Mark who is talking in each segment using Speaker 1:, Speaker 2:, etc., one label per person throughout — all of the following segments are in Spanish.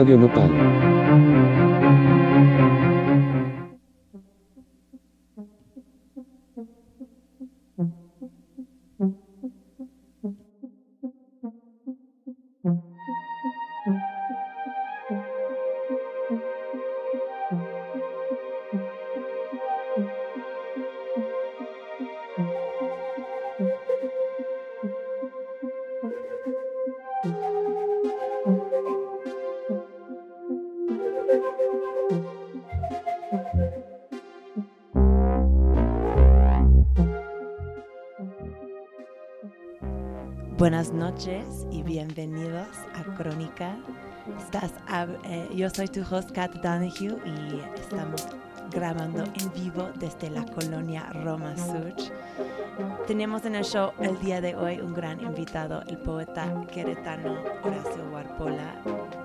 Speaker 1: Radio Nopal.
Speaker 2: Eh, yo soy tu host Kat Donahue y estamos grabando en vivo desde la colonia Roma Sur. Tenemos en el show el día de hoy un gran invitado, el poeta queretano Horacio Warpola,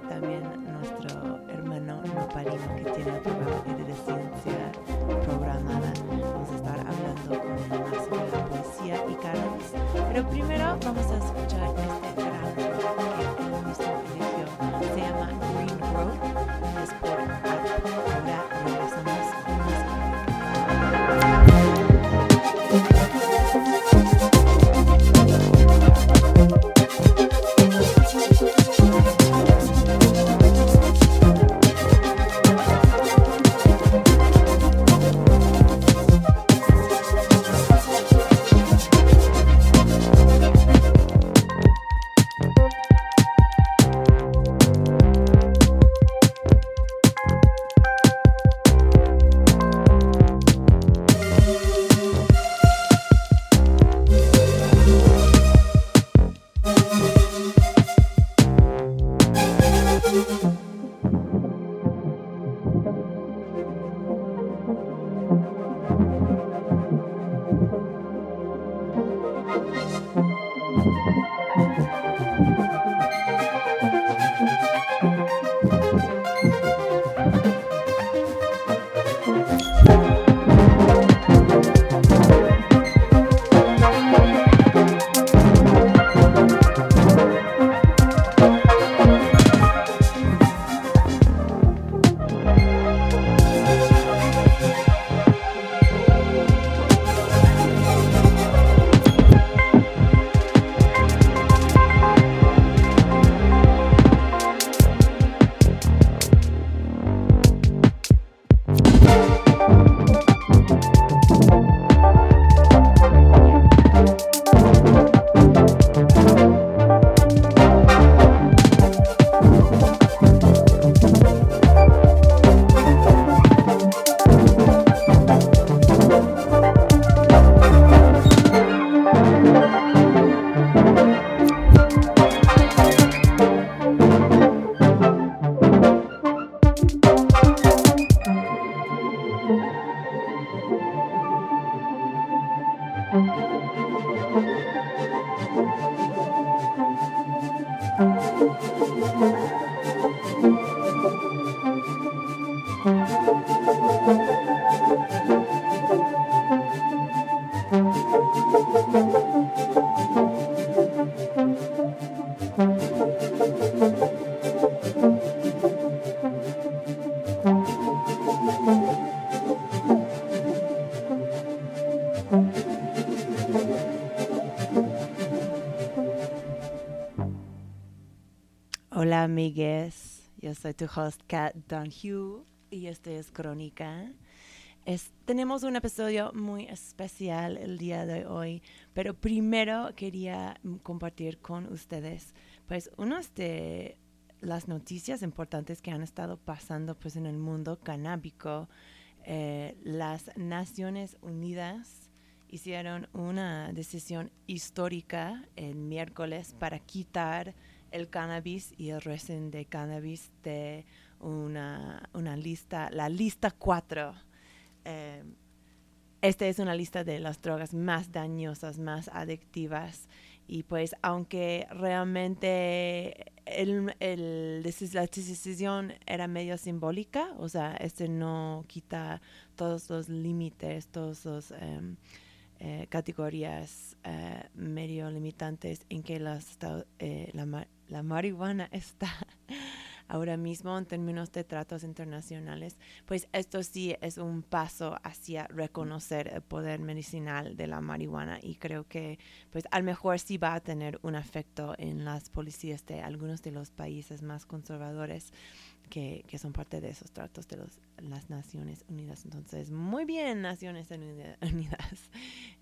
Speaker 2: también nuestro hermano nopalino que tiene un programa de residencia programada. Vamos a estar hablando con él más sobre la poesía y cannabis. Pero primero vamos a escuchar este Yo soy tu host Kat Donahue y este es Crónica. Tenemos un episodio muy especial el día de hoy, pero primero quería compartir con ustedes pues unas de las noticias importantes que han estado pasando pues en el mundo canábico. Eh, las Naciones Unidas hicieron una decisión histórica el miércoles para quitar el cannabis y el resin de cannabis de una, una lista, la lista 4. Eh, esta es una lista de las drogas más dañosas, más adictivas. Y pues aunque realmente el, el la decisión era medio simbólica, o sea, este no quita todos los límites, todos los... em, eh, categorías eh, medio limitantes en que las la, la marihuana está ahora mismo en términos de tratos internacionales, pues esto sí es un paso hacia reconocer el poder medicinal de la marihuana y creo que pues a lo mejor sí va a tener un efecto en las policías de algunos de los países más conservadores que, que son parte de esos tratos de los, las Naciones Unidas. Entonces, muy bien, Naciones Unidas.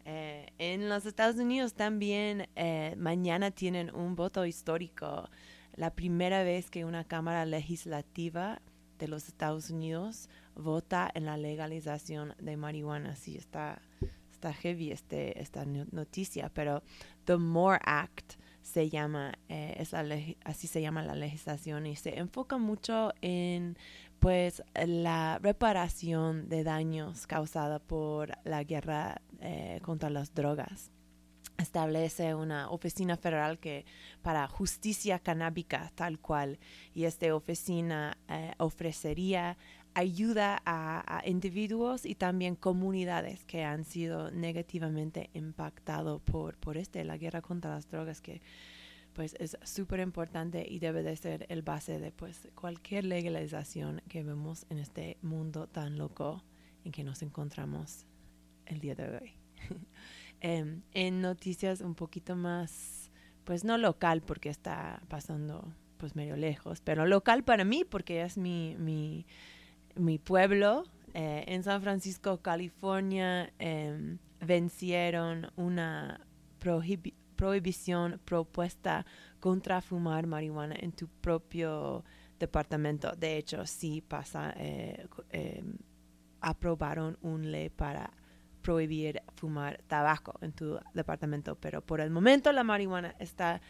Speaker 2: Eh, en los Estados Unidos también eh, mañana tienen un voto histórico la primera vez que una Cámara Legislativa de los Estados Unidos vota en la legalización de marihuana. Sí, está, está heavy este, esta noticia, pero The More Act se llama, eh, es la así se llama la legislación y se enfoca mucho en pues la reparación de daños causados por la guerra eh, contra las drogas. Establece una oficina federal que para justicia canábica tal cual y esta oficina eh, ofrecería ayuda a, individuos y también comunidades que han sido negativamente impactados por, por este, la guerra contra las drogas que pues es súper importante y debe de ser el base de pues cualquier legalización que vemos en este mundo tan loco en que nos encontramos el día de hoy. Em, en noticias un poquito más, pues no local porque está pasando pues medio lejos, pero local para mí porque es mi, mi, mi pueblo. Eh, en San Francisco, California, em, vencieron una prohibición propuesta contra fumar marihuana en tu propio departamento. De hecho, sí pasa, eh, em, aprobaron un ley para prohibir fumar tabaco en tu departamento, pero por el momento la marihuana está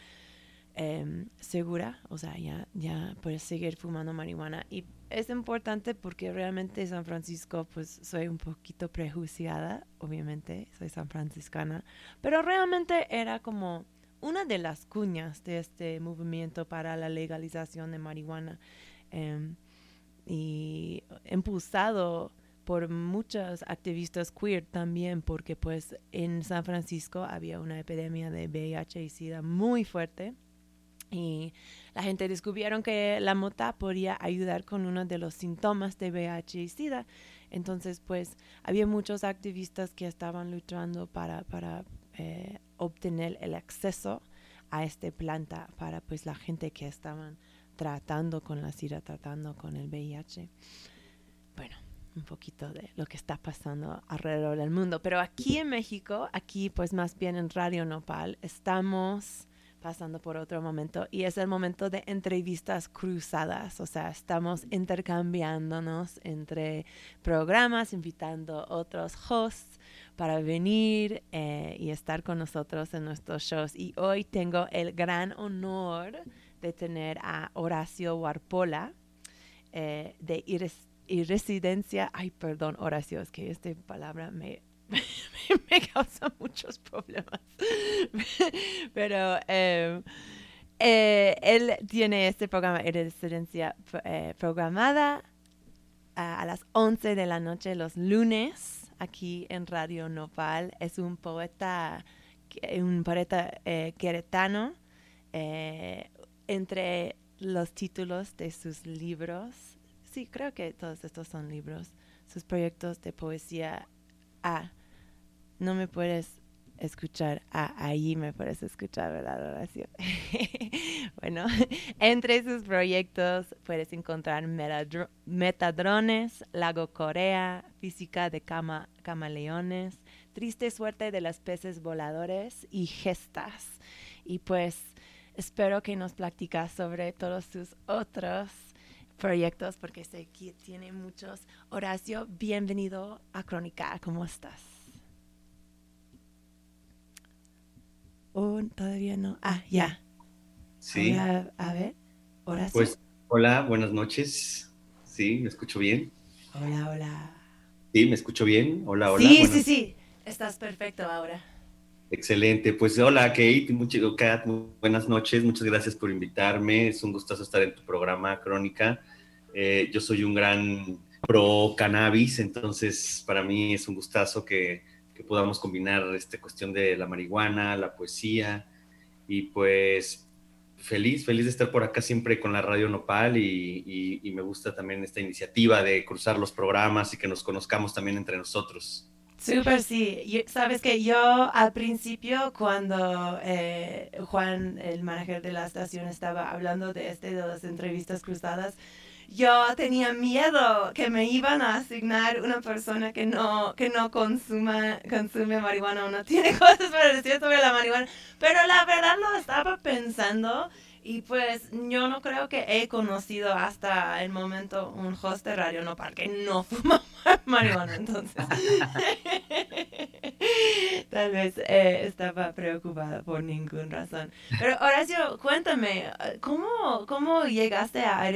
Speaker 2: em, segura, o sea, ya, ya puedes seguir fumando marihuana. Y es importante porque realmente San Francisco, pues soy un poquito prejuiciada, obviamente, soy san franciscana, pero realmente era como una de las cuñas de este movimiento para la legalización de marihuana em, y impulsado por muchos activistas queer también, porque pues en San Francisco había una epidemia de VIH y SIDA muy fuerte y la gente descubrieron que la mota podía ayudar con uno de los síntomas de VIH y SIDA. Entonces pues había muchos activistas que estaban luchando para, para eh, obtener el acceso a esta planta para pues la gente que estaban tratando con la SIDA, tratando con el VIH. Bueno, un poquito de lo que está pasando alrededor del mundo. Pero aquí en México, aquí pues más bien en Radio Nopal, estamos pasando por otro momento y es el momento de entrevistas cruzadas, o sea, estamos intercambiándonos entre programas, invitando otros hosts para venir eh, y estar con nosotros en nuestros shows. Y hoy tengo el gran honor de tener a Horacio Warpola eh, de Iris y residencia, ay, perdón, Horacio, es que esta palabra me, me, causa muchos problemas. Pero em, eh, él tiene este programa de residencia eh, programada a, las 11 de la noche los lunes aquí en Radio Nopal. Es un poeta, un poeta eh, queretano. entre los títulos de sus libros sí, creo que todos estos son libros, sus proyectos de poesía. Ah, no me puedes escuchar, ah, ahí me puedes escuchar, ¿verdad, oración? bueno, entre sus proyectos puedes encontrar Metadrones, Lago Corea, Física de cama, Camaleones, Triste Suerte de los Peces Voladores y Gestas. Y pues espero que nos platicas sobre todos sus otros proyectos porque sé que tiene muchos. Horacio, bienvenido a Crónica. ¿Cómo estás? Oh, todavía no. Ah, ya.
Speaker 3: Sí.
Speaker 2: a ver, Horacio.
Speaker 3: Pues, hola, buenas noches. Sí, me escucho bien.
Speaker 2: Hola, hola.
Speaker 3: Sí, me escucho bien. Hola, hola.
Speaker 2: Sí, sí, sí. Estás perfecto ahora.
Speaker 3: Excelente, pues hola Kate, mucho, Kat, buenas noches, muchas gracias por invitarme, es un gustazo estar en tu programa Crónica. Eh, yo soy un gran pro cannabis, entonces para mí es un gustazo que, que podamos combinar esta cuestión de la marihuana, la poesía y pues feliz, feliz de estar por acá siempre con la Radio Nopal y, y, me gusta también esta iniciativa de cruzar los programas y que nos conozcamos también entre nosotros.
Speaker 2: Súper, sí. Sabes que yo al principio, cuando eh, Juan, el manager de la estación, estaba hablando de este, de las entrevistas cruzadas, yo tenía miedo que me iban a asignar una persona que no, que no consuma, consume marihuana o no tiene cosas para decir sobre la marihuana. Pero la verdad lo estaba pensando y pues yo no creo que he conocido hasta el momento un host de Radio Nopal que no fuma marihuana, entonces. Tal vez eh, estaba preocupada por ninguna razón. Pero Horacio, cuéntame, ¿cómo, cómo llegaste a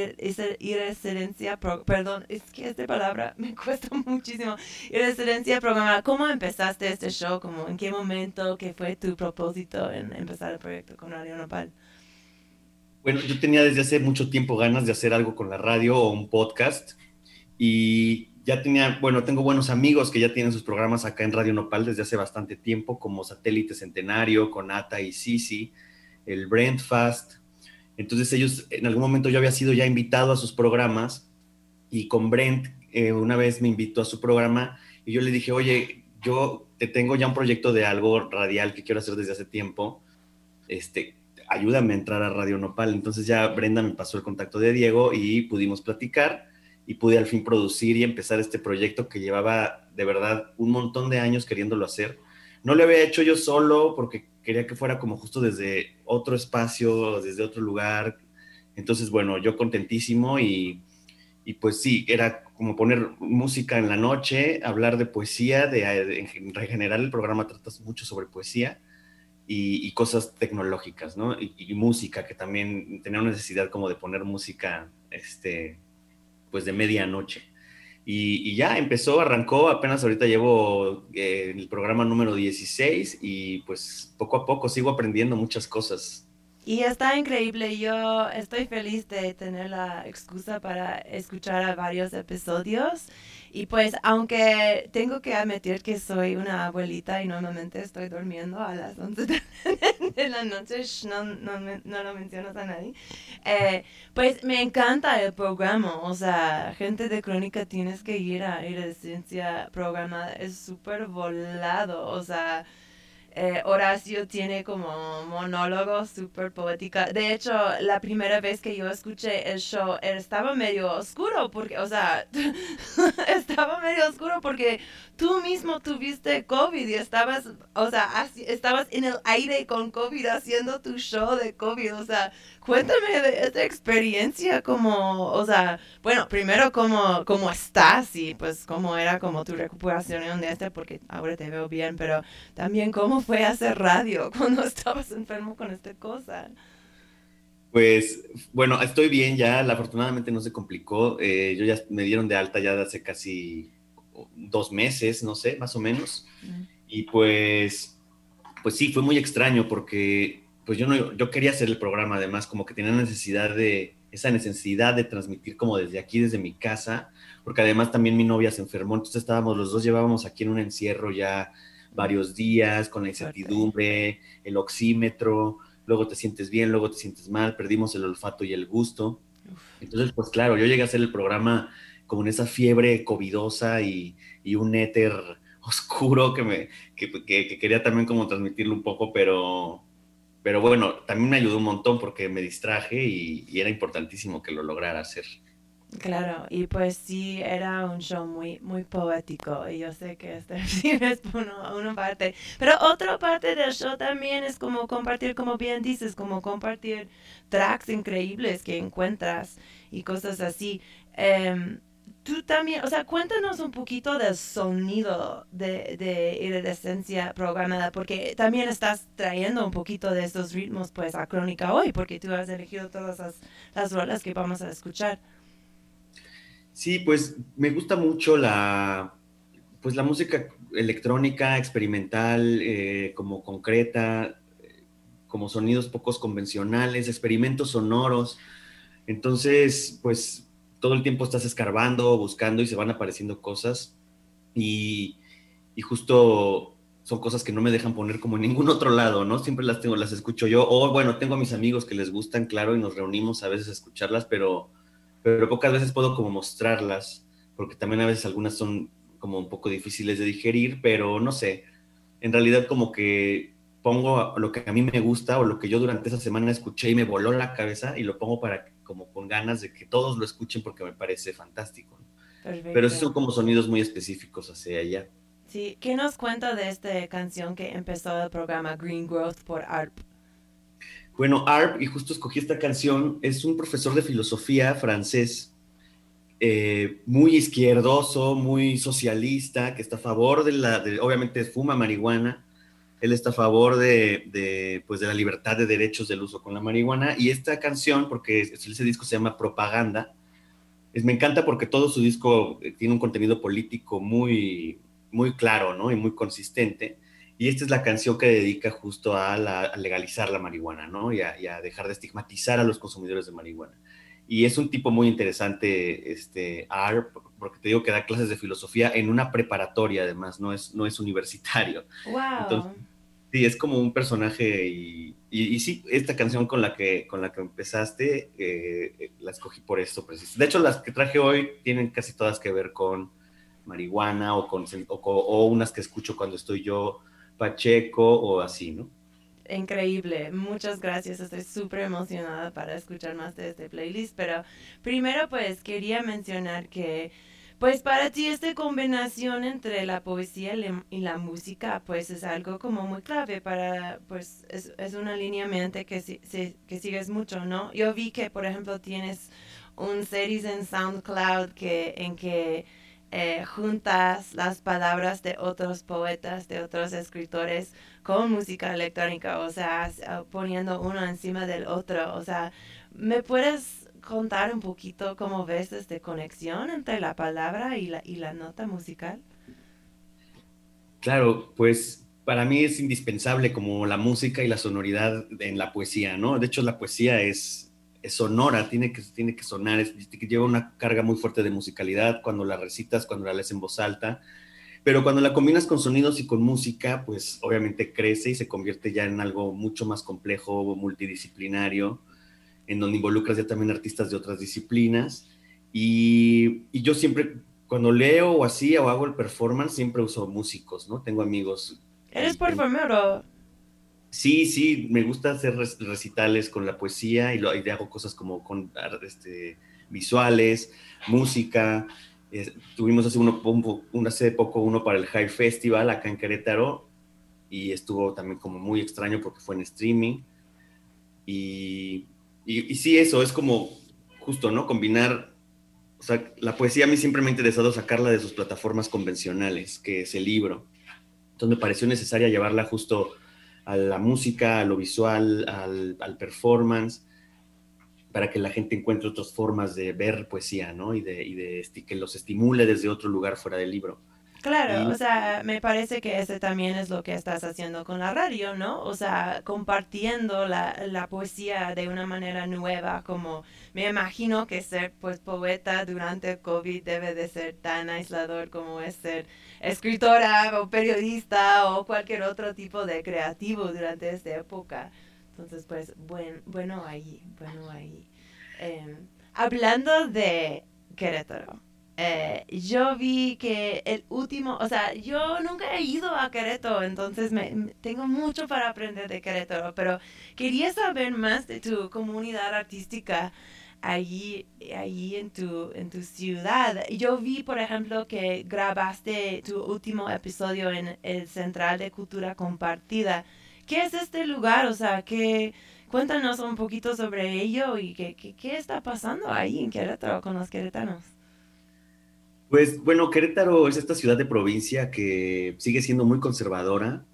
Speaker 2: irresidencia, perdón, es que esta palabra me cuesta muchísimo, irresidencia programada? ¿Cómo empezaste este show? ¿Cómo, ¿En qué momento? ¿Qué fue tu propósito en empezar el proyecto con Radio Nopal?
Speaker 3: Bueno, yo tenía desde hace mucho tiempo ganas de hacer algo con la radio o un podcast y ya tenía, bueno, tengo buenos amigos que ya tienen sus programas acá en Radio Nopal desde hace bastante tiempo, como Satélite Centenario, con Ata y Sisi, el Brentfast. Entonces ellos, en algún momento yo había sido ya invitado a sus programas y con Brent eh, una vez me invitó a su programa y yo le dije, oye, yo te tengo ya un proyecto de algo radial que quiero hacer desde hace tiempo. Este, ayúdame a entrar a Radio Nopal. Entonces ya Brenda me pasó el contacto de Diego y pudimos platicar y pude al fin producir y empezar este proyecto que llevaba de verdad un montón de años queriéndolo hacer. No lo había hecho yo solo porque quería que fuera como justo desde otro espacio, desde otro lugar. Entonces, bueno, yo contentísimo y, y pues sí, era como poner música en la noche, hablar de poesía, de, de, en general el programa trata mucho sobre poesía y, cosas tecnológicas, ¿no? Y, música, que también tenía una necesidad como de poner música, este, pues de medianoche. Y, y ya empezó, arrancó, apenas ahorita llevo eh, el programa número 16 y pues poco a poco sigo aprendiendo muchas cosas.
Speaker 2: Y está increíble, yo estoy feliz de tener la excusa para escuchar a varios episodios y pues, aunque tengo que admitir que soy una abuelita y normalmente estoy durmiendo a las 11 de, la noche, no, no, no, lo mencionas a nadie, eh, pues me encanta el programa. O sea, gente de crónica tienes que ir a ir a ciencia programada, es súper volado. O sea, eh, Horacio tiene como monólogo súper poética. De hecho, la primera vez que yo escuché el show estaba medio oscuro porque, o sea, estaba medio oscuro porque tú mismo tuviste COVID y estabas, o sea, estabas en el aire con COVID haciendo tu show de COVID. O sea, cuéntame de esta experiencia como, o sea, bueno, primero cómo, cómo estás y pues cómo era como tu recuperación de este porque ahora te veo bien, pero también cómo fue hacer radio cuando estabas enfermo con esta cosa?
Speaker 3: Pues bueno, estoy bien ya, afortunadamente no se complicó. Eh, yo ya me dieron de alta ya de hace casi dos meses, no sé, más o menos. Mm. Y pues, pues sí, fue muy extraño porque pues yo no, yo quería hacer el programa además, como que tenía necesidad de, esa necesidad de transmitir como desde aquí, desde mi casa, porque además también mi novia se enfermó, entonces estábamos, los dos llevábamos aquí en un encierro ya varios días con la incertidumbre, el oxímetro, luego te sientes bien, luego te sientes mal, perdimos el olfato y el gusto. Entonces, pues claro, yo llegué a hacer el programa como en esa fiebre covidosa y, y un éter oscuro que, me, que, que, quería también como transmitirlo un poco, pero, pero bueno, también me ayudó un montón porque me distraje y, era importantísimo que lo lograra hacer.
Speaker 2: Claro, y pues sí, era un show muy, muy poético y yo sé que este sí es uno, una parte, pero otra parte del show también es como compartir, como bien dices, como compartir tracks increíbles que encuentras y cosas así. Em, tú también, o sea, cuéntanos un poquito del sonido de, de iridescencia programada, porque también estás trayendo un poquito de esos ritmos pues a Crónica hoy, porque tú has elegido todas las, las rolas que vamos a escuchar.
Speaker 3: Sí, pues me gusta mucho la, pues la música electrónica, experimental, eh, como concreta, como sonidos pocos convencionales, experimentos sonoros. Entonces, pues todo el tiempo estás escarbando, buscando y se van apareciendo cosas. Y, y justo son cosas que no me dejan poner como en ningún otro lado, ¿no? Siempre las tengo, las escucho yo, o bueno, tengo a mis amigos que les gustan, claro, y nos reunimos a veces a escucharlas, pero, pero pocas veces puedo como mostrarlas, porque también a veces algunas son como un poco difíciles de digerir, pero no sé, en realidad como que pongo lo que a mí me gusta o lo que yo durante esa semana escuché y me voló la cabeza y lo pongo para como con ganas de que todos lo escuchen porque me parece fantástico. Pero sí son como sonidos muy específicos hacia allá.
Speaker 2: Sí, ¿qué nos cuenta de esta canción que empezó el programa Green Growth por ARP?
Speaker 3: Bueno, ARP, y justo escogí esta canción, es un profesor de filosofía francés, eh, muy izquierdoso, muy socialista, que está a favor de la, obviamente fuma marihuana, él está a favor de, pues de la libertad de derechos del uso con la marihuana, y esta canción, porque ese disco se llama Propaganda, es, me encanta porque todo su disco eh, tiene un contenido político muy, muy claro, ¿no? Y muy consistente. Y esta es la canción que dedica justo a, legalizar la marihuana, ¿no? Y a, dejar de estigmatizar a los consumidores de marihuana. Y es un tipo muy interesante, este, AR, porque te digo que da clases de filosofía en una preparatoria, además, no es, no es universitario.
Speaker 2: ¡Wow!
Speaker 3: Sí, es como un personaje y, y, sí, esta canción con la que, con la que empezaste, eh, la escogí por esto preciso. De hecho, las que traje hoy tienen casi todas que ver con marihuana o, con, o, unas que escucho cuando estoy yo pacheco o así, ¿no?
Speaker 2: Increíble, muchas gracias, estoy súper emocionada para escuchar más de este playlist, pero primero pues quería mencionar que pues para ti esta combinación entre la poesía y la música pues es algo como muy clave para pues es, es una línea mente que, si, que sigues mucho, ¿no? Yo vi que por ejemplo tienes un series en SoundCloud que en que eh, juntas las palabras de otros poetas, de otros escritores con música electrónica, o sea, poniendo uno encima del otro. O sea, ¿me puedes contar un poquito cómo ves esta conexión entre la palabra y la, y la nota musical?
Speaker 3: Claro, pues para mí es indispensable como la música y la sonoridad en la poesía, ¿no? De hecho, la poesía es, sonora, tiene que, tiene que sonar, es, lleva una carga muy fuerte de musicalidad cuando la recitas, cuando la lees en voz alta, pero cuando la combinas con sonidos y con música, pues obviamente crece y se convierte ya en algo mucho más complejo, multidisciplinario, en donde involucras ya también artistas de otras disciplinas. Y, y yo siempre, cuando leo o así o hago el performance, siempre uso músicos, ¿no? Tengo amigos.
Speaker 2: ¿Eres performer o...?
Speaker 3: Sí, sí, me gusta hacer recitales con la poesía y, lo, hago cosas como con este, visuales, música. tuvimos hace, uno, un, hace poco uno para el High Festival acá en Querétaro y estuvo también como muy extraño porque fue en streaming. Y, y, y sí, eso es como justo, ¿no? Combinar, o sea, la poesía a mí siempre me ha interesado sacarla de sus plataformas convencionales, que es el libro. Entonces me pareció necesaria llevarla justo a la música, a lo visual, al, performance, para que la gente encuentre otras formas de ver poesía, ¿no? Y y de que los estimule desde otro lugar fuera del libro.
Speaker 2: Claro, o sea, me parece que ese también es lo que estás haciendo con la radio, ¿no? O sea, compartiendo la, la, poesía de una manera nueva, como me imagino que ser pues poeta durante el COVID debe de ser tan aislador como es ser escritora o periodista o cualquier otro tipo de creativo durante esta época. Entonces, pues, bueno, bueno ahí, bueno ahí. Em, hablando de Querétaro eh, yo vi que el último, o sea, yo nunca he ido a Querétaro, entonces me, tengo mucho para aprender de Querétaro, pero quería saber más de tu comunidad artística allí, allí en, tu, en tu ciudad. Yo vi, por ejemplo, que grabaste tu último episodio en el Central de Cultura Compartida. ¿Qué es este lugar? O sea, que cuéntanos un poquito sobre ello y qué, qué, qué está pasando ahí en Querétaro con los queretanos.
Speaker 3: Pues bueno, Querétaro es esta ciudad de provincia que sigue siendo muy conservadora,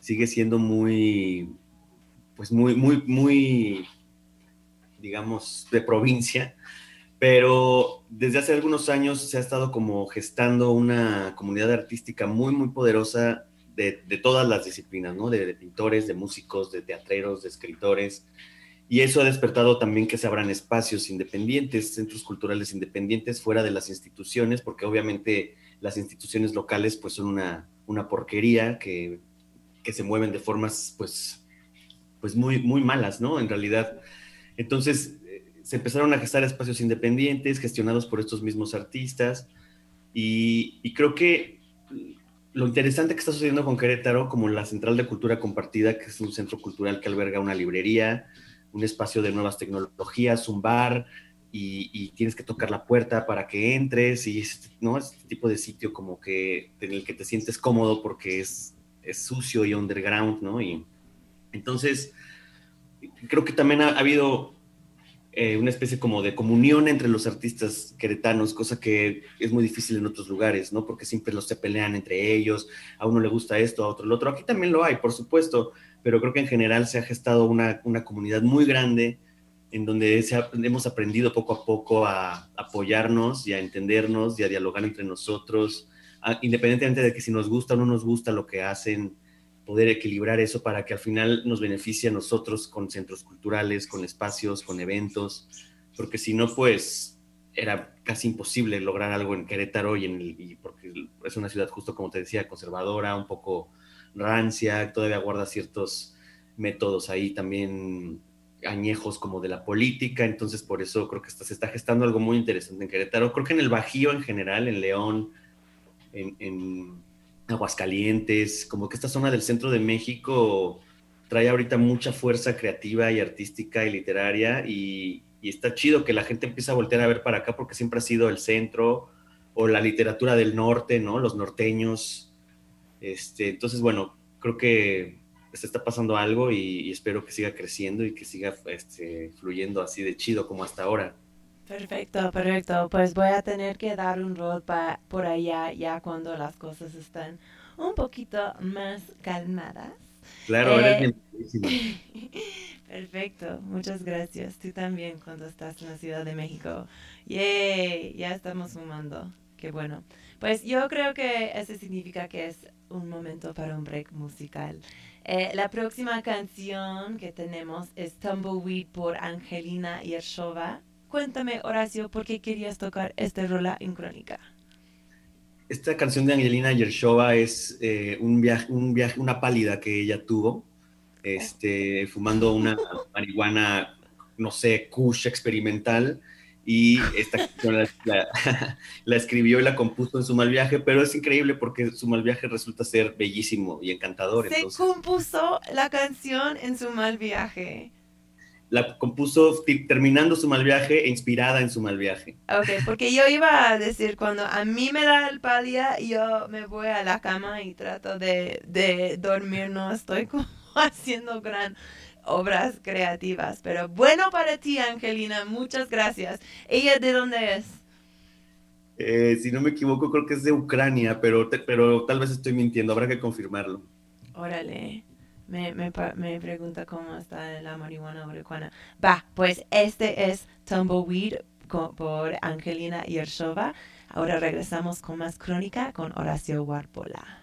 Speaker 3: sigue siendo muy, pues muy, muy, muy, digamos, de provincia, pero desde hace algunos años se ha estado como gestando una comunidad artística muy, muy poderosa de, todas las disciplinas, ¿no? De, de, pintores, de músicos, de teatreros, de escritores, y eso ha despertado también que se abran espacios independientes, centros culturales independientes fuera de las instituciones, porque obviamente las instituciones locales pues son una, una porquería que que se mueven de formas, pues, pues muy, muy malas, ¿no? En realidad. Entonces, eh, se empezaron a gestar espacios independientes, gestionados por estos mismos artistas, y, y creo que lo interesante que está sucediendo con Querétaro, como la Central de Cultura Compartida, que es un centro cultural que alberga una librería, un espacio de nuevas tecnologías, un bar, y, tienes que tocar la puerta para que entres, y este, ¿no? este tipo de sitio como que en el que te sientes cómodo porque es, es sucio y underground, ¿no? Y entonces, creo que también ha, habido eh, una especie como de comunión entre los artistas queretanos, cosa que es muy difícil en otros lugares, ¿no? Porque siempre los se pelean entre ellos, a uno le gusta esto, a otro el otro. Aquí también lo hay, por supuesto, pero creo que en general se ha gestado una, una comunidad muy grande en donde hemos aprendido poco a poco a apoyarnos y a entendernos y a dialogar entre nosotros, independientemente de que si nos gusta o no nos gusta lo que hacen, poder equilibrar eso para que al final nos beneficie a nosotros con centros culturales, con espacios, con eventos, porque si no, pues era casi imposible lograr algo en Querétaro y, en y porque es una ciudad justo como te decía, conservadora, un poco rancia, todavía guarda ciertos métodos ahí también añejos como de la política, entonces por eso creo que se está gestando algo muy interesante en Querétaro, creo que en el Bajío en general, en León, en, Aguascalientes, como que esta zona del centro de México trae ahorita mucha fuerza creativa y artística y literaria y, está chido que la gente empiece a voltear a ver para acá porque siempre ha sido el centro o la literatura del norte, ¿no? Los norteños. Este, entonces, bueno, creo que se está pasando algo y, espero que siga creciendo y que siga este, fluyendo así de chido como hasta ahora.
Speaker 2: Perfecto, perfecto. Pues voy a tener que dar un rol por allá ya cuando las cosas están un poquito más calmadas.
Speaker 3: Claro, eres
Speaker 2: eh, Perfecto, muchas gracias. Tú también cuando estás en la Ciudad de México. Yay, ya estamos sumando. Qué bueno. Pues yo creo que eso significa que es un momento para un break musical. Eh, la próxima canción que tenemos es Tumbleweed por Angelina Yershova. Cuéntame, Horacio, ¿por qué querías tocar esta rola en crónica?
Speaker 3: Esta canción de Angelina Yershova es eh, un, viaje, un viaje, una pálida que ella tuvo, este, fumando una marihuana, no sé, kush experimental y esta canción la, escribió y la compuso en su mal viaje, pero es increíble porque su mal viaje resulta ser bellísimo y encantador.
Speaker 2: Se compuso la canción en su mal viaje.
Speaker 3: La compuso terminando su mal viaje e inspirada en su mal viaje.
Speaker 2: Ok, porque yo iba a decir, cuando a mí me da el palia, yo me voy a la cama y trato de, de dormir, no estoy como haciendo gran obras creativas. Pero bueno para ti, Angelina, muchas gracias. ¿Ella de dónde es?
Speaker 3: Eh, si no me equivoco, creo que es de Ucrania, pero, pero tal vez estoy mintiendo, habrá que confirmarlo.
Speaker 2: Órale, me, me, me pregunta cómo está la marihuana ucraniana. Va, pues este es Tumbleweed por Angelina Yershova. Ahora regresamos con más crónica con Horacio Warpola.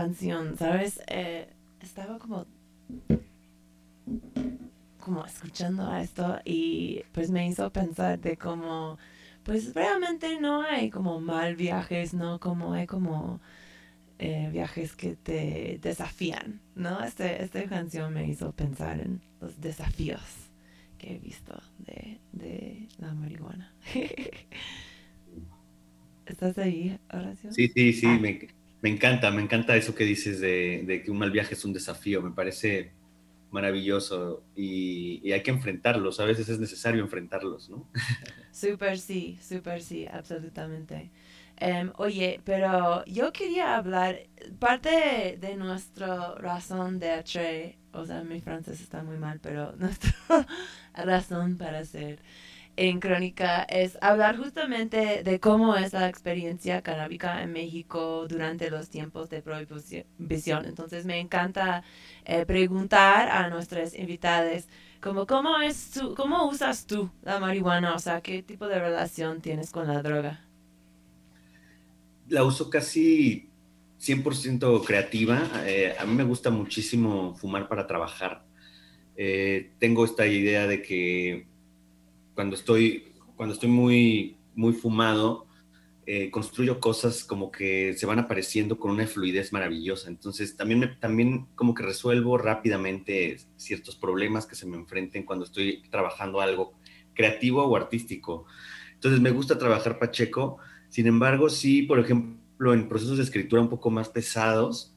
Speaker 2: Canción, ¿sabes? Eh, estaba como como escuchando a esto y pues me hizo pensar de cómo pues realmente no hay como mal viajes, ¿no? Como hay como eh, viajes que te desafían, ¿no? Este, esta canción me hizo pensar en los desafíos que he visto de, de la marihuana. ¿Estás ahí, Horacio?
Speaker 3: Sí, sí, sí,
Speaker 2: Ah.
Speaker 3: me, me encanta, me encanta eso que dices de, de que un mal viaje es un desafío, me parece maravilloso y, hay que enfrentarlos, a veces es necesario enfrentarlos, ¿no?
Speaker 2: Súper sí, súper sí, absolutamente. Em, oye, pero yo quería hablar, parte de nuestra razón de ser, o sea, mi francés está muy mal, pero nuestra razón para ser en Crónica es hablar justamente de cómo es la experiencia canábica en México durante los tiempos de prohibición. Entonces me encanta eh, preguntar a nuestras invitadas como cómo es tu, cómo usas tú la marihuana, o sea, qué tipo de relación tienes con la droga.
Speaker 3: La uso casi 100% creativa. Eh, a mí me gusta muchísimo fumar para trabajar. Eh, tengo esta idea de que cuando estoy, cuando estoy muy, muy fumado, eh, construyo cosas como que se van apareciendo con una fluidez maravillosa. Entonces, también, me, también como que resuelvo rápidamente ciertos problemas que se me enfrenten cuando estoy trabajando algo creativo o artístico. Entonces, me gusta trabajar Pacheco. Sin embargo, sí, por ejemplo, en procesos de escritura un poco más pesados,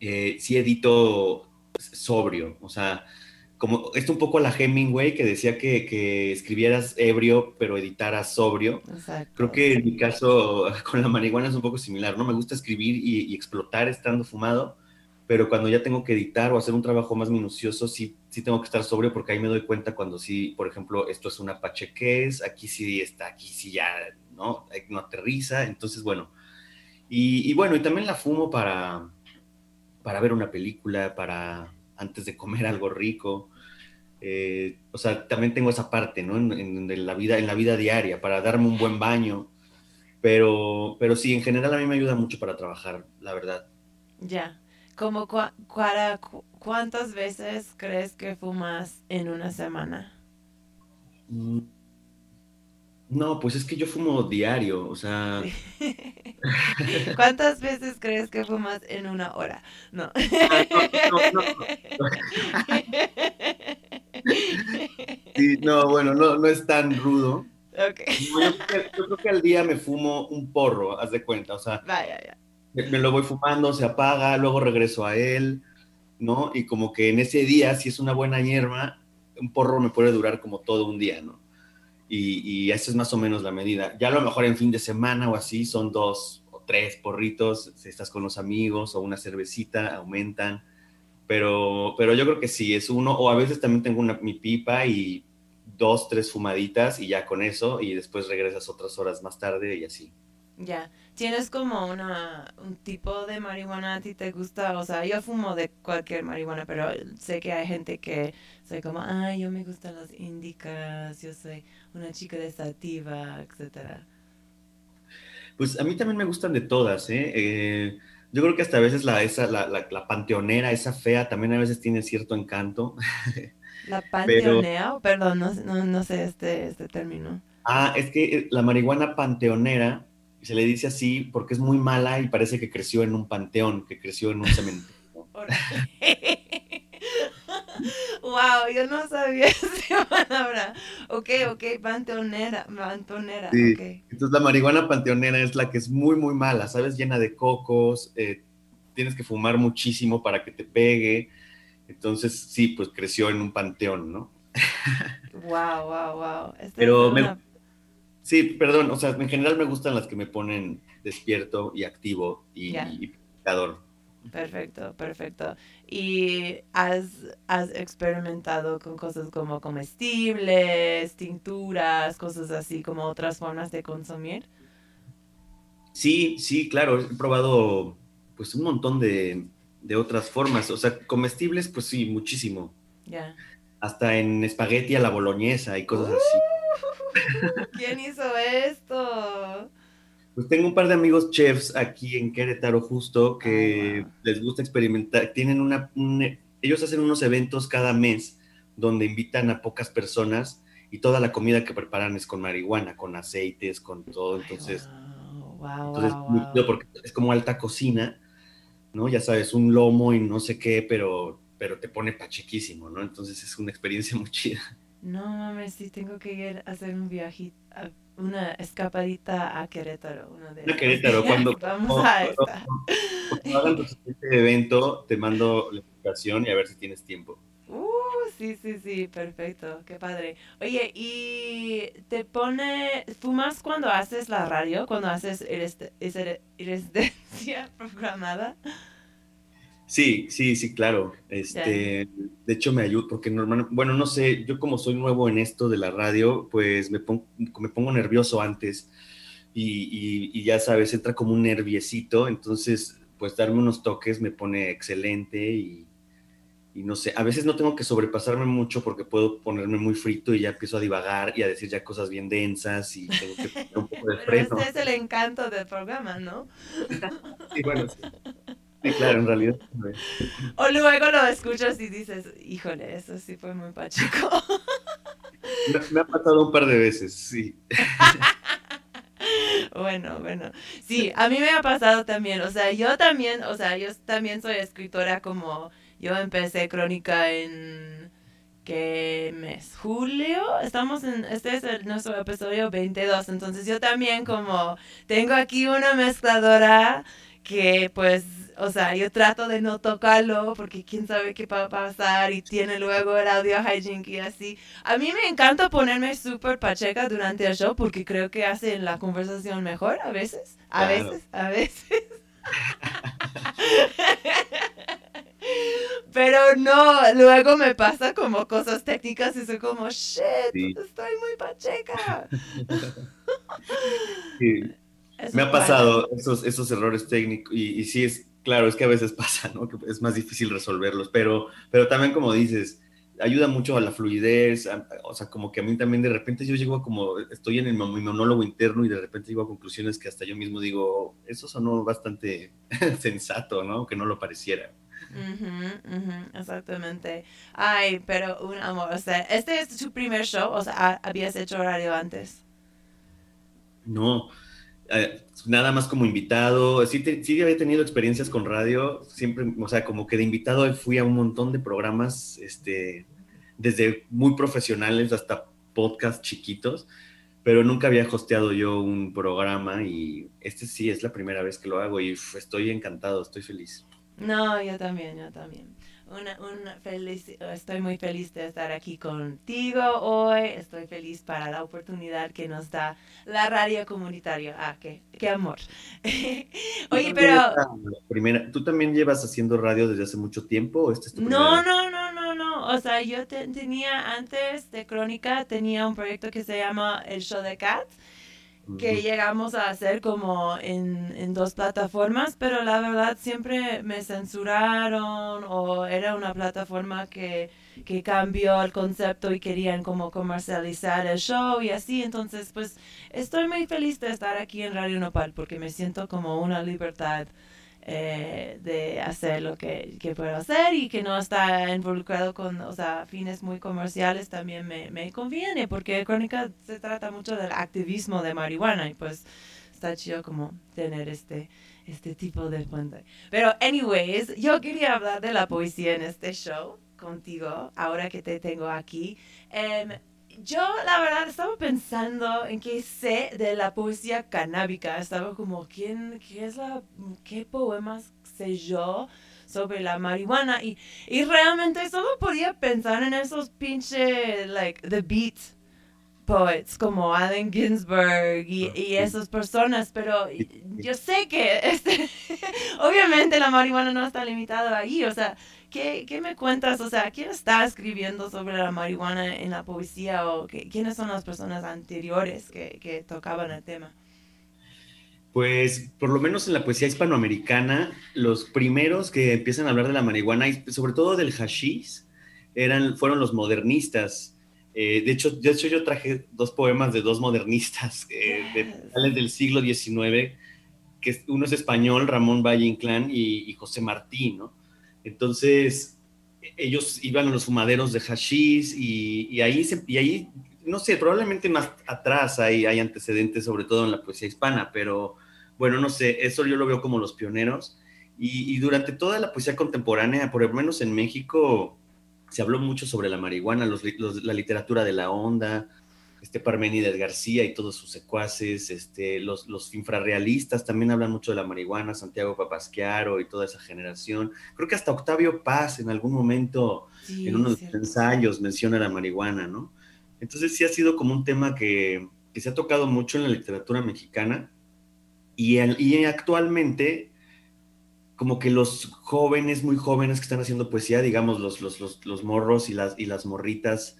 Speaker 3: eh, sí edito sobrio. O sea, como esto un poco a la Hemingway que decía que, que, escribieras ebrio pero editaras sobrio.
Speaker 2: Exacto.
Speaker 3: Creo que en mi caso con la marihuana es un poco similar, ¿no? Me gusta escribir y, y, explotar estando fumado, pero cuando ya tengo que editar o hacer un trabajo más minucioso, sí, sí tengo que estar sobrio porque ahí me doy cuenta cuando sí, por ejemplo, esto es una pachequez, aquí sí está, aquí sí ya, ¿no? No aterriza, entonces, bueno. Y, y bueno, y también la fumo para, para ver una película, para antes de comer algo rico. Eh, o sea, también tengo esa parte, ¿no? En, en, la vida, en la vida diaria, para darme un buen baño. Pero, pero sí, en general a mí me ayuda mucho para trabajar, la verdad.
Speaker 2: Ya. Como cu cuara, cu ¿Cuántas veces crees que fumas en una semana?
Speaker 3: Mm. No, pues es que yo fumo diario, o sea...
Speaker 2: ¿Cuántas veces crees que fumas en una hora? No.
Speaker 3: Ah, no, no, no Sí, no, bueno, no, no es tan rudo.
Speaker 2: Okay.
Speaker 3: Yo, creo que, yo, creo que, al día me fumo un porro, haz de cuenta, o sea,
Speaker 2: Vaya, ya.
Speaker 3: Me, me, lo voy fumando, se apaga, luego regreso a él, ¿no? Y como que en ese día, si es una buena hierba, un porro me puede durar como todo un día, ¿no? Y, y esa es más o menos la medida. Ya a lo mejor en fin de semana o así son dos o tres porritos, si estás con los amigos o una cervecita, aumentan. Pero, pero yo creo que sí, es uno, o a veces también tengo una, mi pipa y dos, tres fumaditas y ya con eso, y después regresas otras horas más tarde y así.
Speaker 2: Ya, ¿tienes como una, un tipo de marihuana a ti te gusta? O sea, yo fumo de cualquier marihuana, pero sé que hay gente que soy como, ay, yo me gustan las índicas, yo soy una chica de sativa, etcétera.
Speaker 3: Pues a mí también me gustan de todas, ¿eh? eh yo creo que hasta a veces la, esa, la, la, la, panteonera, esa fea, también a veces tiene cierto encanto.
Speaker 2: ¿La panteonera? Pero, Perdón, no, no, no, sé este, este término.
Speaker 3: Ah, es que la marihuana panteonera se le dice así porque es muy mala y parece que creció en un panteón, que creció en un cementerio.
Speaker 2: wow, yo no sabía esa palabra. Ok, ok, panteonera, panteonera.
Speaker 3: Sí.
Speaker 2: Okay.
Speaker 3: Entonces la marihuana panteonera es la que es muy, muy mala, ¿sabes? Llena de cocos, eh, tienes que fumar muchísimo para que te pegue. Entonces, sí, pues creció en un panteón, ¿no?
Speaker 2: wow, wow, wow. Esta
Speaker 3: Pero me,
Speaker 2: una...
Speaker 3: sí, perdón, o sea, en general me gustan las que me ponen despierto y activo y,
Speaker 2: Ya.
Speaker 3: y picador.
Speaker 2: Perfecto, perfecto. ¿Y has, has experimentado con cosas como comestibles, tinturas, cosas así, como otras formas de consumir?
Speaker 3: Sí, sí, claro, he probado pues un montón de, de otras formas, o sea, comestibles, pues sí, muchísimo.
Speaker 2: Ya.
Speaker 3: Hasta en espagueti a la boloñesa y cosas así.
Speaker 2: ¿Quién hizo esto?
Speaker 3: Pues tengo un par de amigos chefs aquí en Querétaro justo que
Speaker 2: Ah, wow.
Speaker 3: les gusta experimentar. Tienen una, un- ellos hacen unos eventos cada mes donde invitan a pocas personas y toda la comida que preparan es con marihuana, con aceites, con todo. Entonces,
Speaker 2: wow, wow,
Speaker 3: entonces muy porque es como alta cocina, ¿no? Ya sabes, un lomo y no sé qué, pero, pero te pone pachequísimo, ¿no? Entonces es una experiencia muy chida.
Speaker 2: No mames, sí tengo que ir a hacer un viaje, a- una escapadita a Querétaro. Uno de
Speaker 3: A Querétaro, cuando-
Speaker 2: Vamos a
Speaker 3: cuando-
Speaker 2: esta.
Speaker 3: Cuando hagan tu siguiente evento, te mando la invitación y a ver si tienes tiempo.
Speaker 2: Uh, sí, sí, sí, perfecto, qué padre. Oye, ¿y te pone, fumas cuando haces la radio, cuando haces residencia programada?
Speaker 3: Sí, sí, sí, claro. Este, de hecho me ayuda porque normalmente, bueno, no sé, yo como soy nuevo en esto de la radio, pues me pongo, me pongo nervioso antes y, y- y ya sabes, entra como un nerviecito, entonces pues darme unos toques me pone excelente y, y no sé, a veces no tengo que sobrepasarme mucho porque puedo ponerme muy frito y ya empiezo a divagar y a decir ya cosas bien densas y tengo que poner un poco de
Speaker 2: Pero este es el encanto del programa, ¿no?
Speaker 3: Sí, bueno, sí. Sí, claro, en realidad.
Speaker 2: O luego lo escuchas y dices, híjole, eso sí fue muy pacheco.
Speaker 3: Me, me ha pasado un par de veces, sí.
Speaker 2: Bueno, bueno. Sí, a mí me ha pasado también. O sea, yo también, o sea, yo también soy escritora como yo empecé crónica en ¿qué mes? Julio. Estamos en este es el- nuestro episodio 22, entonces yo también como tengo aquí una mezcladora que pues, o sea, yo trato de no tocarlo porque quién sabe qué va a pasar y tiene luego el audio hijink y así. A mí me encanta ponerme súper pacheca durante el show porque creo que hace la conversación mejor a veces, a
Speaker 3: Claro.
Speaker 2: veces, a veces. Pero no, luego me pasa como cosas técnicas y soy como, shit,
Speaker 3: Sí.
Speaker 2: estoy muy pacheca.
Speaker 3: Sí,
Speaker 2: Eso
Speaker 3: Me ha
Speaker 2: pasa.
Speaker 3: pasado esos, esos errores técnicos y, y sí es, claro, es que a veces pasa, ¿no? Que es más difícil resolverlos, pero, pero también como dices, ayuda mucho a la fluidez, a- o sea, como que a mí también de repente yo llego a como, estoy en el, mi monólogo interno y de repente llego a conclusiones que hasta yo mismo digo, eso sonó bastante sensato, ¿no? Que no lo pareciera.
Speaker 2: Ujú, ujú, exactamente. Ay, pero un amor, o sea, este es tu primer show, o sea, ¿ha- ¿habías hecho radio antes?
Speaker 3: No, eh, nada más como invitado. Sí, te- sí había tenido experiencias con radio, siempre, o sea, como que de invitado fui a un montón de programas, este, desde muy profesionales hasta podcast chiquitos, pero nunca había hosteado yo un programa y este sí es la primera vez que lo hago y estoy encantado, estoy feliz.
Speaker 2: No, yo también, yo también. Una, una feliz, estoy muy feliz de estar aquí contigo hoy. Estoy feliz para la oportunidad que nos da la radio comunitaria. Ah, qué, qué amor. Oye,
Speaker 3: ¿Tú
Speaker 2: pero...
Speaker 3: primera, ¿Tú también llevas haciendo radio desde hace mucho tiempo o es tu
Speaker 2: No, no, no, no, no. O sea, yo te- tenía antes de Crónica, tenía un proyecto que se llama El Show de Cat, que llegamos a hacer como en, en dos plataformas, pero la verdad siempre me censuraron o era una plataforma que, que cambió el concepto y querían como comercializar el show y así. Entonces, pues estoy muy feliz de estar aquí en Radio Nopal porque me siento como una libertad eh, de hacer lo que, que puedo hacer y que no está involucrado con, o sea, fines muy comerciales también me, me conviene porque Crónica se trata mucho del activismo de marihuana y pues está chido como tener este, este tipo de fuente. Pero anyways, yo quería hablar de la poesía en este show contigo, ahora que te tengo aquí. Em, yo, la verdad, estaba pensando en qué sé de la poesía canábica. Estaba como, ¿quién, qué es la, qué poemas sé yo sobre la marihuana? Y, y realmente solo podía pensar en esos pinche, like, the beat poets como Allen Ginsberg y, y esas personas, pero yo sé que este, obviamente la marihuana no está limitada ahí, o sea, ¿qué, ¿qué, me cuentas? O sea, ¿quién está escribiendo sobre la marihuana en la poesía o qué, quiénes son las personas anteriores que, que tocaban el tema?
Speaker 3: Pues por lo menos en la poesía hispanoamericana, los primeros que empiezan a hablar de la marihuana y sobre todo del hashish eran, fueron los modernistas. Eh, de, hecho, de hecho, yo traje dos poemas de dos modernistas eh, de finales del siglo XIX, que uno es español, Ramón Valle Inclán, y, José Martín, ¿no? Entonces, ellos iban a los fumaderos de hashish y, y ahí, y ahí, no sé, probablemente más atrás hay, hay antecedentes, sobre todo en la poesía hispana, pero bueno, no sé, eso yo lo veo como los pioneros. Y durante toda la poesía contemporánea, por lo menos en México, se habló mucho sobre la marihuana, la literatura de la onda, este Parménides García y todos sus secuaces, este, los, los infrarrealistas también hablan mucho de la marihuana, Santiago Papasquiaro y toda esa generación. Creo que hasta Octavio Paz en algún momento, en uno de sus ensayos, menciona la marihuana, ¿no? Entonces sí ha sido como un tema que, que se ha tocado mucho en la literatura mexicana y, y actualmente como que los jóvenes, muy jóvenes que están haciendo poesía, digamos, los, los, los, morros y las, y las morritas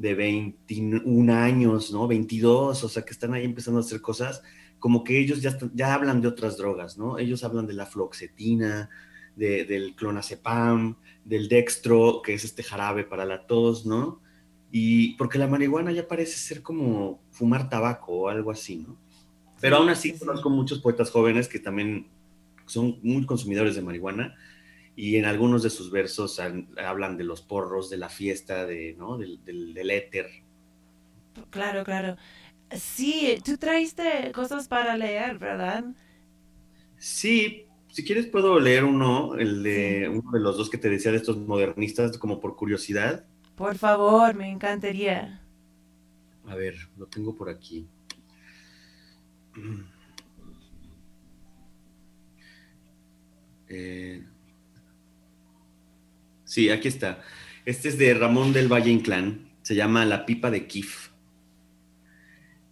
Speaker 3: de 21 años, ¿no? 22, o sea, que están ahí empezando a hacer cosas, como que ellos ya, ya hablan de otras drogas, ¿no? Ellos hablan de la floxetina, de, del clonazepam, del dextro, que es este jarabe para la tos, ¿no? Y porque la marihuana ya parece ser como fumar tabaco o algo así, ¿no? Pero aún así conozco muchos poetas jóvenes que también son muy consumidores de marihuana y en algunos de sus versos hablan de los porros, de la fiesta, de, ¿no? del, del, éter.
Speaker 2: Claro, claro. Sí, tú traiste cosas para leer, ¿verdad?
Speaker 3: Sí, si quieres puedo leer uno, el de uno de los dos que te decía de estos modernistas, como por curiosidad.
Speaker 2: Por favor, me encantaría.
Speaker 3: A ver, lo tengo por aquí. Eh, sí, aquí está. Este es de Ramón del Valle Inclán. Se llama La pipa de Kif.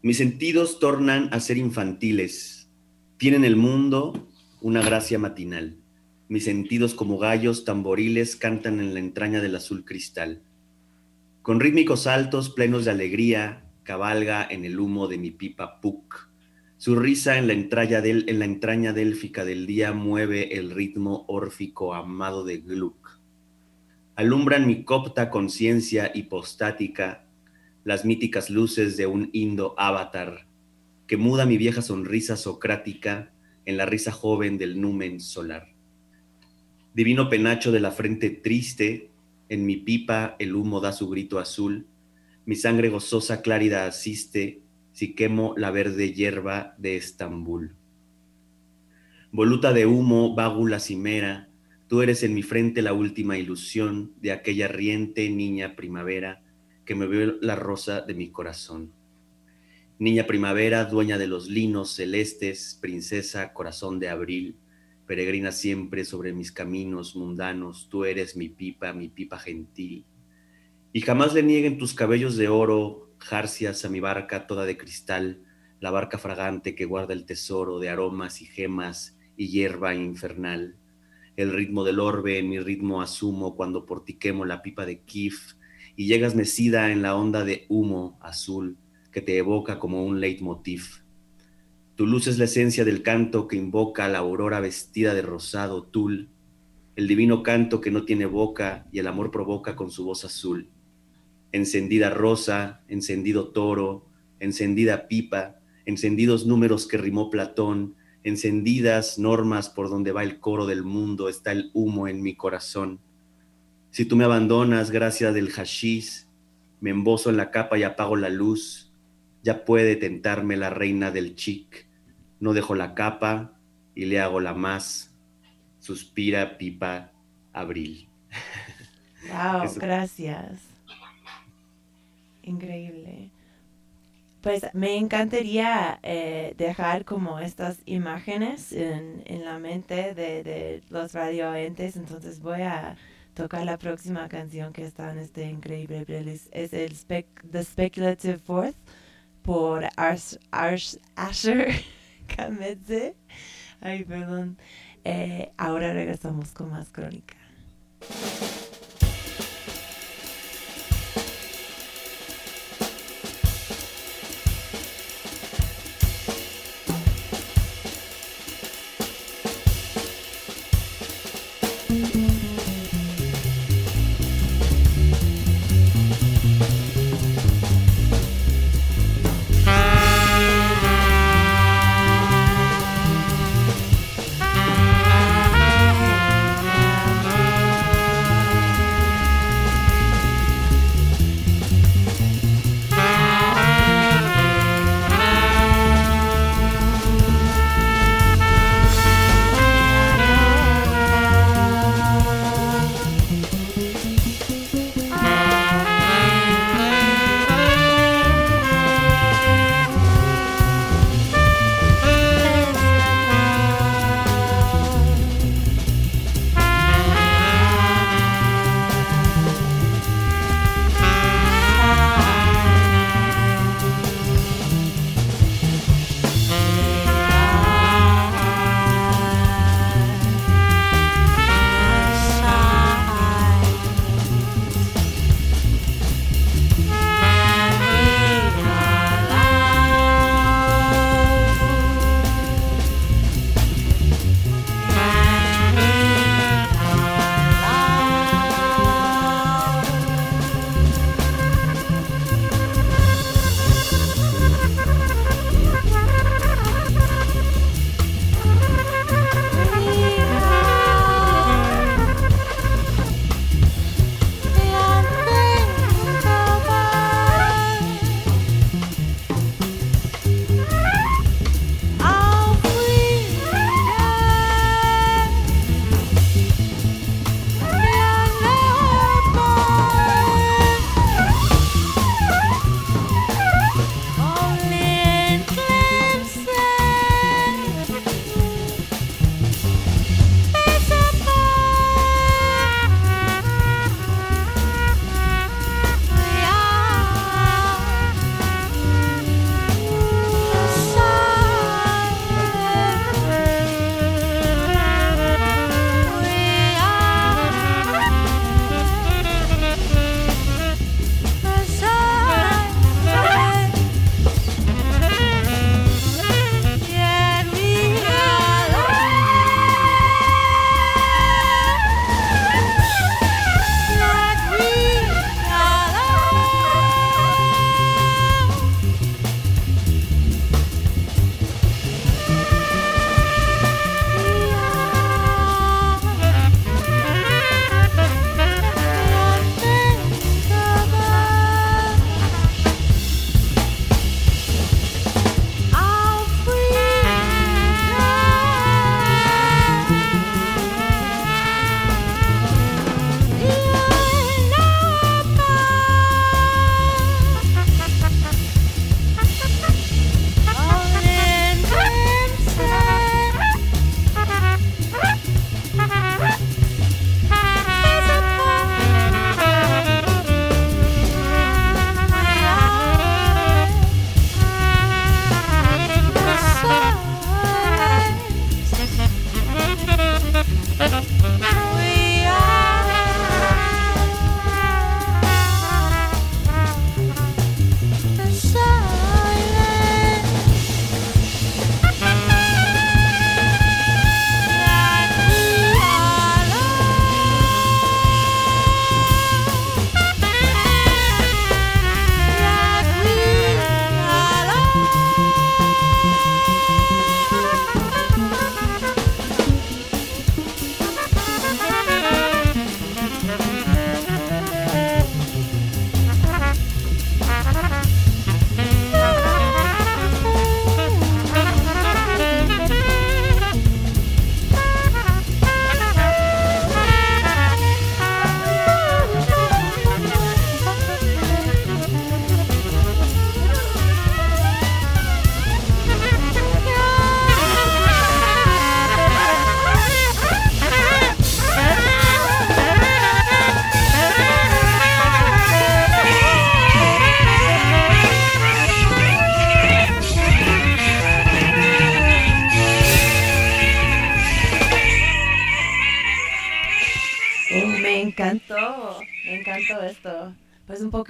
Speaker 3: Mis sentidos tornan a ser infantiles. Tienen el mundo una gracia matinal. Mis sentidos como gallos tamboriles cantan en la entraña del azul cristal. Con rítmicos saltos plenos de alegría, cabalga en el humo de mi pipa Puck su risa en la, entraña del, en la entraña délfica del día mueve el ritmo órfico amado de Gluck. Alumbran mi copta conciencia hipostática las míticas luces de un indo avatar que muda mi vieja sonrisa socrática en la risa joven del numen solar. Divino penacho de la frente triste, en mi pipa el humo da su grito azul, mi sangre gozosa clárida asiste si quemo la verde hierba de Estambul. Voluta de humo, bágula cimera, tú eres en mi frente la última ilusión de aquella riente niña primavera que me veo la rosa de mi corazón. Niña primavera, dueña de los linos celestes, princesa, corazón de abril, peregrina siempre sobre mis caminos mundanos, tú eres mi pipa, mi pipa gentil. Y jamás le nieguen tus cabellos de oro jarcias a mi barca toda de cristal, la barca fragante que guarda el tesoro de aromas y gemas y hierba infernal. El ritmo del orbe mi ritmo asumo cuando portiquemo la pipa de Kif y llegas mecida en la onda de humo azul que te evoca como un leitmotiv. Tu luz es la esencia del canto que invoca la aurora vestida de rosado tul, el divino canto que no tiene boca y el amor provoca con su voz azul encendida rosa, encendido toro, encendida pipa, encendidos números que rimó Platón, encendidas normas por donde va el coro del mundo, está el humo en mi corazón. Si tú me abandonas, gracia del hashish, me embozo en la capa y apago la luz, ya puede tentarme la reina del chic. No dejo la capa y le hago la más. Suspira pipa abril.
Speaker 2: Wow, gracias. Increíble. Pues me encantaría eh, dejar como estas imágenes en, la mente de, los radioentes, entonces voy a tocar la próxima canción que está en este increíble playlist. Es el The Speculative Fourth por Ars, Asher Kamedze. Ay, perdón. Eh, ahora regresamos con más crónica.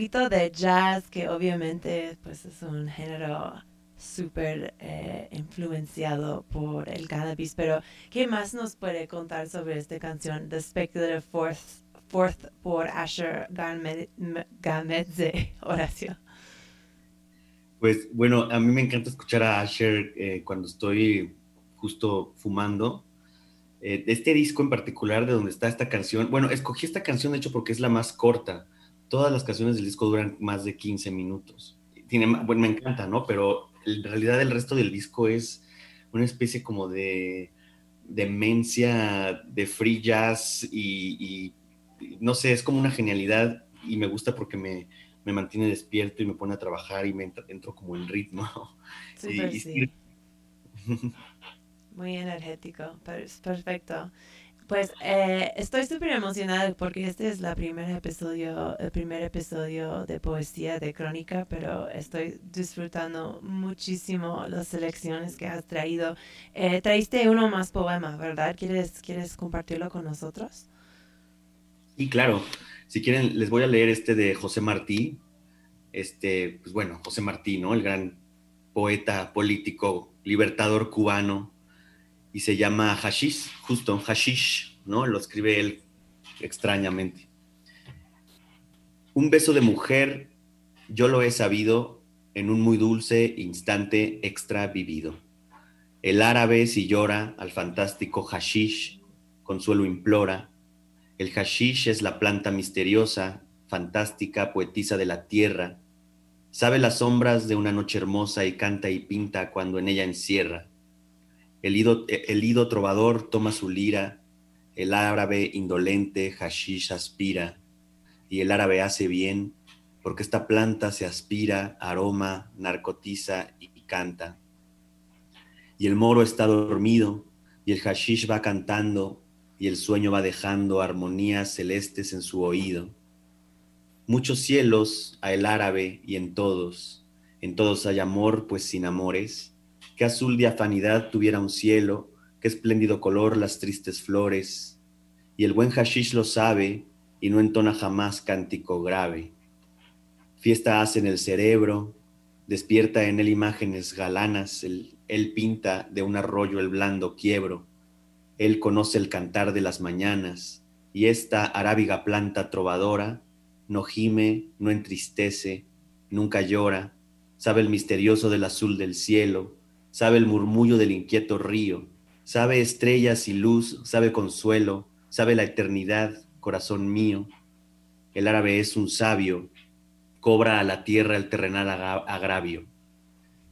Speaker 2: Poquito de jazz, que obviamente pues es un género súper eh, influenciado por el cannabis, pero ¿qué más nos puede contar sobre esta canción, The Speculative Fourth, Fourth por Asher Gamedze, Horacio?
Speaker 3: Pues bueno, a mí me encanta escuchar a Asher eh, cuando estoy justo fumando. Eh, este disco en particular, de donde está esta canción, bueno, escogí esta canción de hecho porque es la más corta. Todas las canciones del disco duran más de 15 minutos. Tiene, bueno, me encanta, ¿no? Pero en realidad el resto del disco es una especie como de demencia, de free jazz y, no sé, es como una genialidad y me gusta porque me, me, mantiene despierto y me pone a trabajar y me entro como en ritmo.
Speaker 2: sí. Muy energético, perfecto. Pues eh, estoy súper emocionada porque este es la primer episodio, el primer episodio de poesía de crónica, pero estoy disfrutando muchísimo las selecciones que has traído. Eh, traíste uno más poema, ¿verdad? ¿Quieres, ¿Quieres compartirlo con nosotros?
Speaker 3: Sí, claro. Si quieren, les voy a leer este de José Martí. Este, pues bueno, José Martí, ¿no? El gran poeta, político, libertador cubano, y se llama Hashish, justo Hashish, ¿no? Lo escribe él extrañamente. Un beso de mujer, yo lo he sabido en un muy dulce instante extra vivido. El árabe si llora al fantástico hashish, consuelo implora. El hashish es la planta misteriosa, fantástica, poetisa de la tierra. Sabe las sombras de una noche hermosa y canta y pinta cuando en ella encierra el ido, trovador toma su lira, el árabe indolente hashish aspira, y el árabe hace bien, porque esta planta se aspira, aroma, narcotiza y canta. Y el moro está dormido, y el hashish va cantando, y el sueño va dejando armonías celestes en su oído. Muchos cielos a el árabe y en todos, en todos hay amor, pues sin amores, qué azul diafanidad tuviera un cielo, qué espléndido color las tristes flores, y el buen hashish lo sabe y no entona jamás cántico grave. Fiesta hace en el cerebro, despierta en él imágenes galanas, él, él pinta de un arroyo el blando quiebro, él conoce el cantar de las mañanas, y esta arábiga planta trovadora no gime, no entristece, nunca llora, sabe el misterioso del azul del cielo, sabe el murmullo del inquieto río, sabe estrellas y luz, sabe consuelo, sabe la eternidad, corazón mío. El árabe es un sabio, cobra a la tierra el terrenal agravio.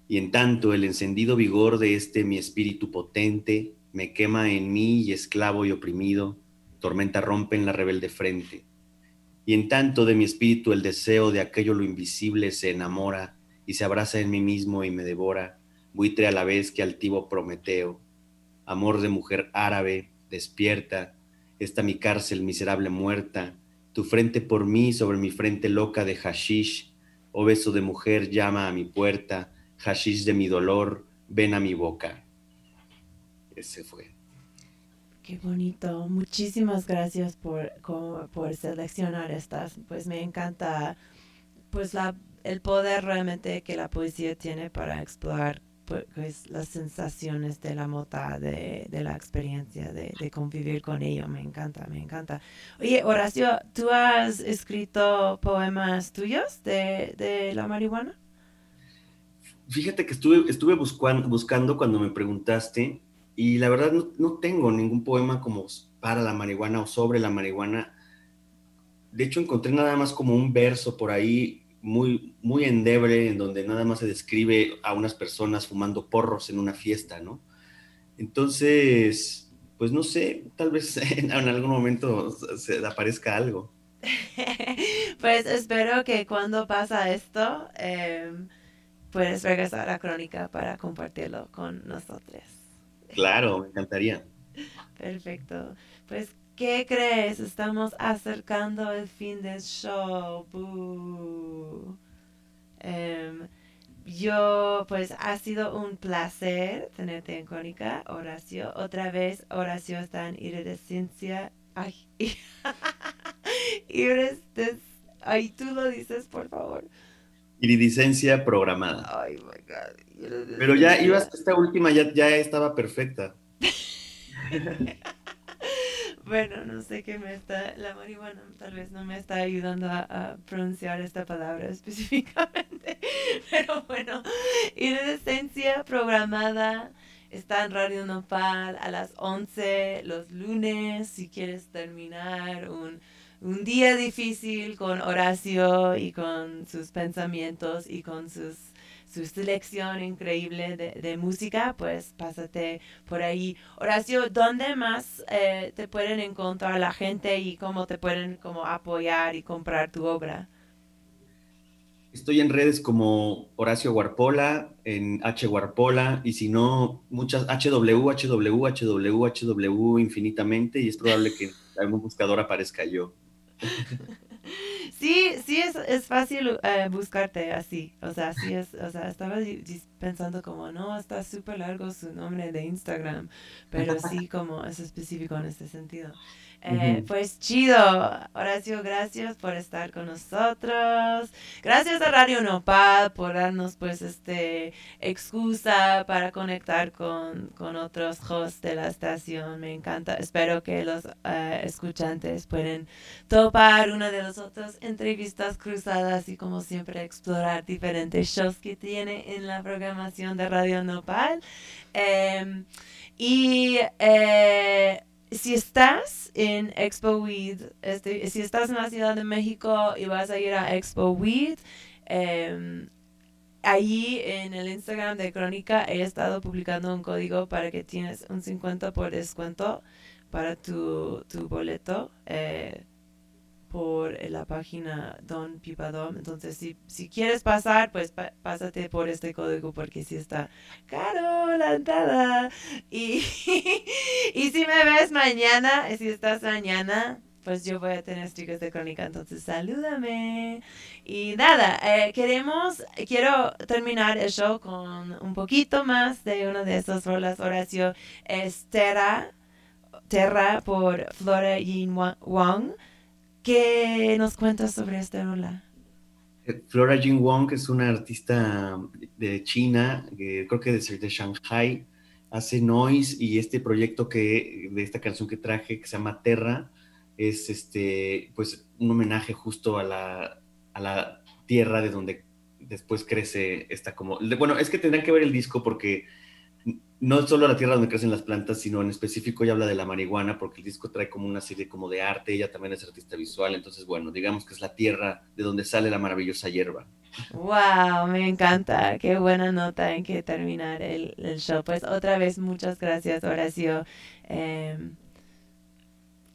Speaker 3: Y en tanto el encendido vigor de este mi espíritu potente me quema en mí y esclavo y oprimido, tormenta rompe en la rebelde frente. Y en tanto de mi espíritu el deseo de aquello lo invisible se enamora y se abraza en mí mismo y me devora, buitre a la vez que altivo Prometeo, amor de mujer árabe, despierta, esta mi cárcel miserable muerta, tu frente por mí sobre mi frente loca de hashish, oh beso de mujer llama a mi puerta, hashish de mi dolor, ven a mi boca. Ese fue.
Speaker 2: Qué bonito. Muchísimas gracias por, por seleccionar estas. Pues me encanta pues el poder realmente que la poesía tiene para explorar pues, las sensaciones de la mota, de, la experiencia, de, convivir con ello. Me encanta, me encanta. Oye, Horacio, ¿tú has escrito poemas tuyos de, la marihuana?
Speaker 3: Fíjate que estuve, estuve buscando, buscando cuando me preguntaste y la verdad no, no tengo ningún poema como para la marihuana o sobre la marihuana. De hecho, encontré nada más como un verso por ahí muy, muy endeble, en donde nada más se describe a unas personas fumando porros en una fiesta, ¿no? Entonces, pues no sé, tal vez en, algún momento se aparezca algo.
Speaker 2: pues espero que cuando pasa esto, em, puedes regresar a la crónica para compartirlo con nosotros.
Speaker 3: Claro, me encantaría.
Speaker 2: Perfecto. Pues ¿Qué crees? Estamos acercando el fin del show. Em, yo, pues, ha sido un placer tenerte en Crónica, Horacio. Otra vez, Horacio está en iridescencia Ay. Iridescencia. Ay, tú lo dices, por favor.
Speaker 3: Iridicencia programada.
Speaker 2: Ay, my God.
Speaker 3: Pero ya ibas, esta última ya, ya estaba perfecta.
Speaker 2: bueno, no sé qué me está, la marihuana tal vez no me está ayudando a, a pronunciar esta palabra específicamente, pero bueno, iridescencia programada está en Radio Nopal a las 11 los lunes, si quieres terminar un, un día difícil con Horacio y con sus pensamientos y con sus su selección increíble de, de, música, pues pásate por ahí. Horacio, ¿dónde más eh, te pueden encontrar la gente y cómo te pueden como apoyar y comprar tu obra?
Speaker 3: Estoy en redes como Horacio Guarpola, en H Guarpola, y si no, muchas HW, HW, HW, HW infinitamente, y es probable que en algún buscador aparezca yo.
Speaker 2: Sí, sí es, es fácil eh, buscarte así, o sea, sí es, o sea, estaba pensando como, no, está súper largo su nombre de Instagram, pero sí como es específico en este sentido. Eh, pues chido, Horacio, gracias por estar con nosotros. Gracias a Radio Nopal por darnos pues este excusa para conectar con, con otros hosts de la estación. Me encanta. Espero que los uh, escuchantes pueden topar una de las otras entrevistas cruzadas y como siempre explorar diferentes shows que tiene en la programación de Radio Nopal. Y eh, si estás en Expo Weed, este, si estás en la Ciudad de México y vas a ir a Expo Weed, eh, allí en el Instagram de Crónica he estado publicando un código para que tienes un 50 por descuento para tu, tu boleto. Eh, por la página Don Pipadom. Entonces, si, si quieres pasar, pues pa pásate por este código porque si está caro la entrada. Y, y si me ves mañana, si estás mañana, pues yo voy a tener stickers de crónica, entonces salúdame. Y nada, eh, queremos, quiero terminar el show con un poquito más de una de esas rolas, Horacio, es Terra, Terra por Flora Yin Wang. ¿Qué nos cuentas sobre esta rola?
Speaker 3: Flora Jin Wong es una artista de China, eh, creo que de, de Shanghai, hace noise y este proyecto que de esta canción que traje que se llama Terra es este pues un homenaje justo a la, a la tierra de donde después crece esta como bueno es que tendrán que ver el disco porque no solo la tierra donde crecen las plantas, sino en específico ella habla de la marihuana, porque el disco trae como una serie como de arte, ella también es artista visual, entonces bueno, digamos que es la tierra de donde sale la maravillosa hierba.
Speaker 2: Wow, me encanta, qué buena nota en que terminar el, show. Pues otra vez muchas gracias Horacio. Eh,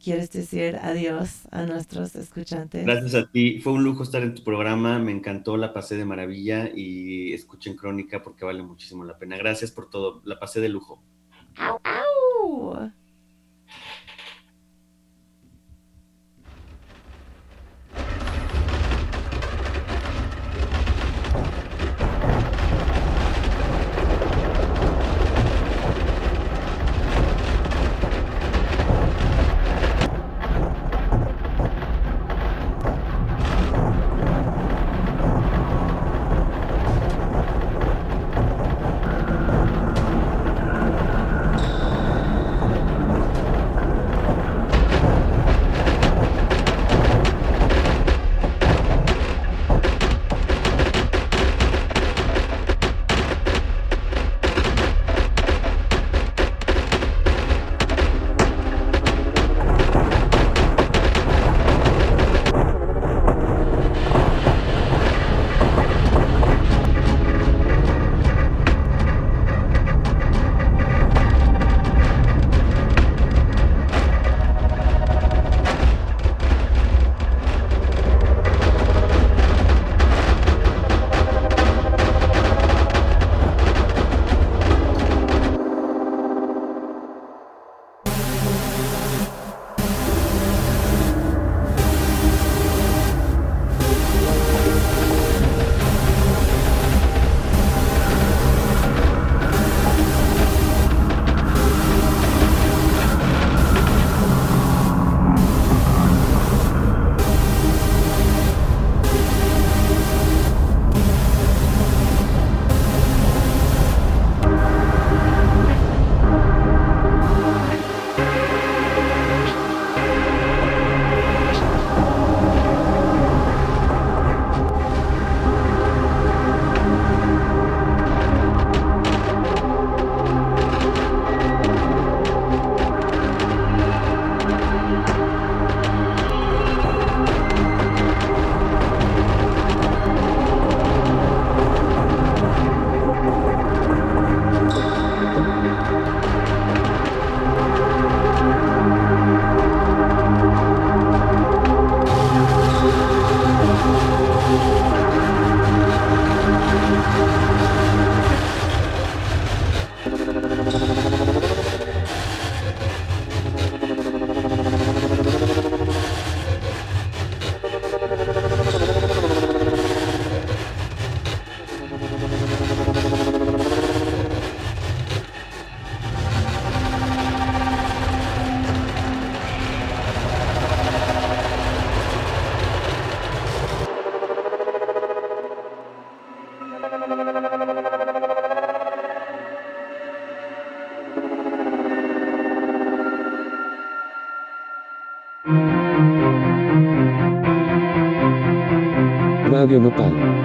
Speaker 2: ¿Quieres decir adiós a nuestros escuchantes?
Speaker 3: Gracias a ti. Fue un lujo estar en tu programa. Me encantó, la pasé de maravilla y escuchen Crónica porque vale muchísimo la pena. Gracias por todo. La pasé de lujo.
Speaker 2: ¡Au, au!
Speaker 1: Radio Nopal.